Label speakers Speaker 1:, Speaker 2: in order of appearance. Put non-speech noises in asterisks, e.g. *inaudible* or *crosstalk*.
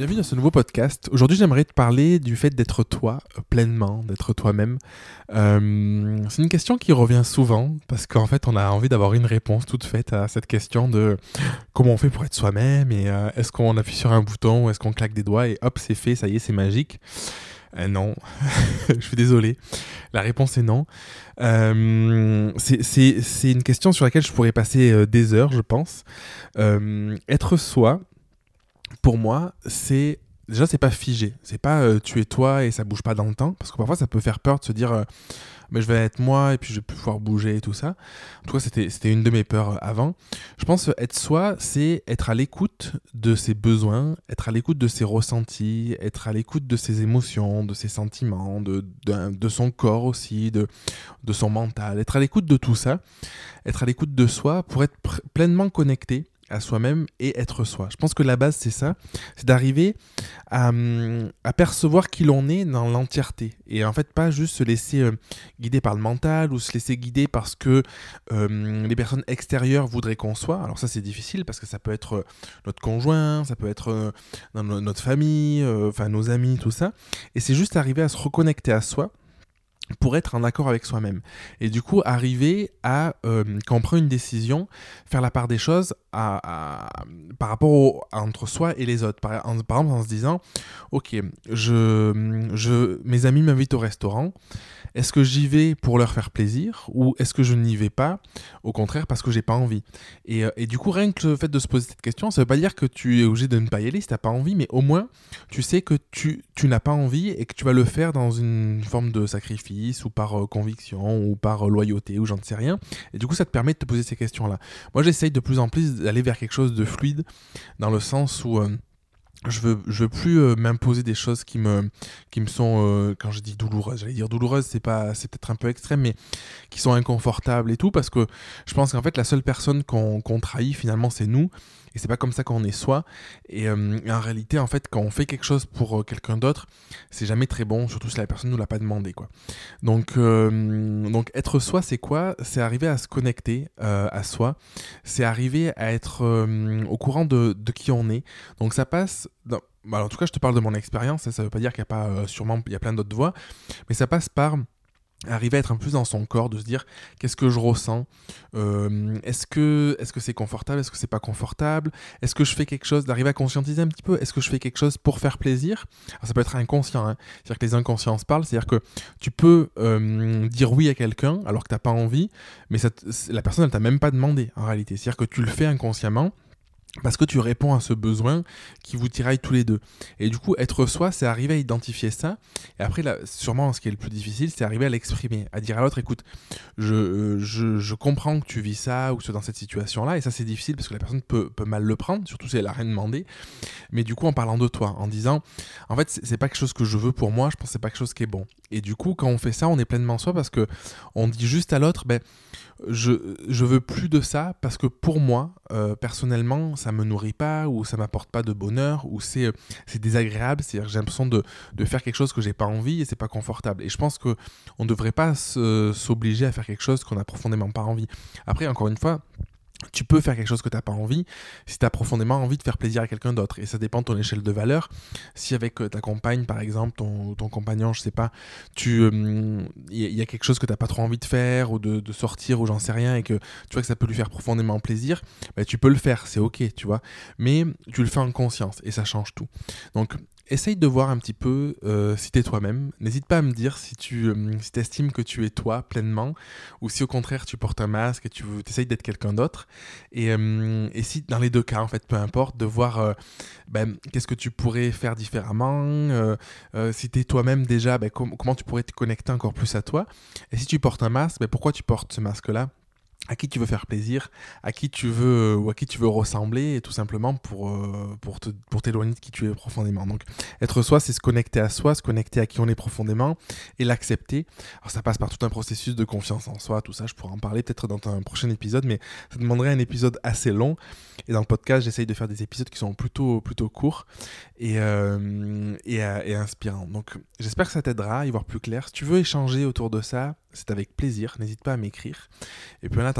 Speaker 1: Bienvenue dans ce nouveau podcast. Aujourd'hui, j'aimerais te parler du fait d'être toi euh, pleinement, d'être toi-même. Euh, c'est une question qui revient souvent parce qu'en fait, on a envie d'avoir une réponse toute faite à cette question de comment on fait pour être soi-même? et euh, est-ce qu'on appuie sur un bouton ou est-ce qu'on claque des doigts et hop, c'est fait, ça y est, c'est magique? non, *laughs* je suis désolé. La réponse est non. c'est une question sur laquelle je pourrais passer des heures, je pense. être soi, pour moi, c'est déjà c'est pas figé. C'est pas euh, tu es toi et ça bouge pas dans le temps parce que parfois ça peut faire peur de se dire euh, mais je vais être moi et puis je vais pouvoir bouger et tout ça. En tout cas, c'était c'était une de mes peurs euh, avant. Je pense être soi, c'est être à l'écoute de ses besoins, être à l'écoute de ses ressentis, être à l'écoute de ses émotions, de ses sentiments, de, de, de son corps aussi, de, de son mental, être à l'écoute de tout ça, être à l'écoute de soi pour être pleinement connecté à soi-même et être soi. Je pense que la base, c'est ça, c'est d'arriver à, percevoir qui l'on est dans l'entièreté. Et en fait, pas juste se laisser euh, guider par le mental ou se laisser guider parce que euh, les personnes extérieures voudraient qu'on soit. Alors ça, c'est difficile parce que ça peut être euh, notre conjoint, ça peut être notre famille, enfin nos amis, tout ça. Et c'est juste arriver à se reconnecter à soi pour être en accord avec soi-même. Et du coup, arriver à, euh, quand on prend une décision, faire la part des choses à, par rapport entre soi et les autres. Par, exemple, en se disant, ok, je, je, mes amis m'invitent au restaurant. Est-ce que j'y vais pour leur faire plaisir ou est-ce que je n'y vais pas, au contraire, parce que j'ai pas envie et, euh, et, du coup, rien que le fait de se poser cette question, ça veut pas dire que tu es obligé de ne pas y aller si t'as pas envie, mais au moins, tu sais que tu, tu n'as pas envie et que tu vas le faire dans une forme de sacrifice ou par euh, conviction ou par euh, loyauté ou j'en sais rien. Et du coup, ça te permet de te poser ces questions-là. Moi, j'essaye de plus en plus d'aller vers quelque chose de fluide dans le sens où je veux je veux plus euh, m'imposer des choses qui me qui me sont euh, quand je dis douloureuses j'allais dire douloureuses c'est pas c'est peut-être un peu extrême mais qui sont inconfortables et tout parce que je pense qu'en fait la seule personne qu'on trahit finalement c'est nous et c'est pas comme ça qu'on est soi. Et, euh, en réalité, en fait, quand on fait quelque chose pour quelqu'un d'autre, c'est jamais très bon, surtout si la personne nous l'a pas demandé, quoi. Donc, donc être soi, c'est quoi? C'est arriver à se connecter à soi. C'est arriver à être au courant de, de, qui on est. Donc ça passe. Bah, en tout cas, je te parle de mon expérience. Ça, ça veut pas dire qu'il n'y a pas sûrement il y a plein d'autres voies, mais ça passe par arriver à être un peu plus dans son corps, de se dire qu'est-ce que je ressens, euh, est-ce que est-ce c'est confortable, est-ce que c'est pas confortable, est-ce que je fais quelque chose, d'arriver à conscientiser un petit peu, est-ce que je fais quelque chose pour faire plaisir? Alors, Ça peut être inconscient, hein. c'est-à-dire que les inconscients se parlent, c'est-à-dire que tu peux euh, dire oui à quelqu'un alors que t'as pas envie, mais la personne elle t'a même pas demandé en réalité, c'est-à-dire que tu le fais inconsciemment parce que tu réponds à ce besoin qui vous tiraille tous les deux. Et du coup, être soi, c'est arriver à identifier ça. Et après, là, sûrement, ce qui est le plus difficile, c'est arriver à l'exprimer, à dire à l'autre, écoute, je, euh, je, je, comprends que tu vis ça ou que tu es dans cette situation-là. Et ça, c'est difficile parce que la personne peut, peut, mal le prendre, surtout si elle n'a rien demandé. Mais du coup, en parlant de toi, en disant, en fait, c'est pas quelque chose que je veux pour moi, je pense que c'est pas quelque chose qui est bon. Et du coup, quand on fait ça, on est pleinement soi parce que on dit juste à l'autre, ben, je, je veux plus de ça parce que pour moi, euh, personnellement, ça me nourrit pas ou ça m'apporte pas de bonheur ou c'est euh, désagréable. C'est-à-dire que j'ai l'impression de, faire quelque chose que j'ai pas envie et c'est pas confortable. Et je pense que on devrait pas s'obliger à faire quelque chose qu'on a profondément pas envie. Après, encore une fois, tu peux faire quelque chose que tu n'as pas envie si tu as profondément envie de faire plaisir à quelqu'un d'autre. Et ça dépend de ton échelle de valeur. Si avec euh, ta compagne, par exemple, ton, ton compagnon, je sais pas, tu il euh, y, a quelque chose que tu n'as pas trop envie de faire ou de, de sortir ou j'en sais rien et que tu vois que ça peut lui faire profondément plaisir, bah, tu peux le faire, c'est ok, tu vois. Mais tu le fais en conscience et ça change tout. Donc essaye de voir un petit peu euh, si tu es toi-même. N'hésite pas à me dire si tu euh, si estimes que tu es toi pleinement ou si au contraire tu portes un masque et tu essayes d'être quelqu'un d'autre. Et, euh, et, si dans les deux cas, en fait, peu importe, de voir ben, qu'est-ce que tu pourrais faire différemment, si tu es toi-même déjà, ben, comment tu pourrais te connecter encore plus à toi. Et si tu portes un masque, ben, pourquoi tu portes ce masque-là? À qui tu veux faire plaisir, à qui tu veux ou à qui tu veux ressembler, tout simplement pour, euh, pour, te, pour t'éloigner de qui tu es profondément. Donc être soi, c'est se connecter à soi, se connecter à qui on est profondément et l'accepter. Alors ça passe par tout un processus de confiance en soi, tout ça, je pourrais en parler peut-être dans un prochain épisode, mais ça demanderait un épisode assez long. Et dans le podcast, j'essaye de faire des épisodes qui sont plutôt, plutôt courts et, euh, et, et inspirants. Donc j'espère que ça t'aidera à y voir plus clair. Si tu veux échanger autour de ça, c'est avec plaisir, n'hésite pas à m'écrire. Et puis en attendant,